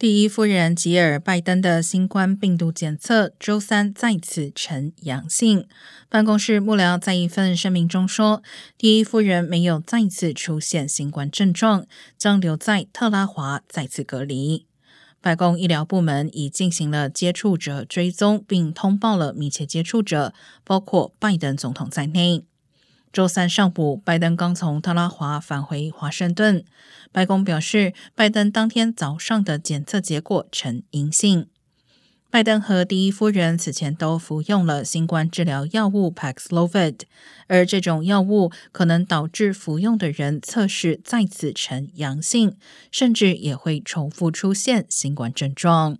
第一夫人吉尔·拜登的新冠病毒检测周三再次呈阳性。办公室幕僚在一份声明中说，第一夫人没有再次出现新冠症状，将留在特拉华再次隔离。白宫医疗部门已进行了接触者追踪，并通报了密切接触者，包括拜登总统在内。周三上午，拜登刚从特拉华返回华盛顿。白宫表示，拜登当天早上的检测结果呈阴性。拜登和第一夫人此前都服用了新冠治疗药物 Paxlovid，而这种药物可能导致服用的人测试再次呈阳性，甚至也会重复出现新冠症状。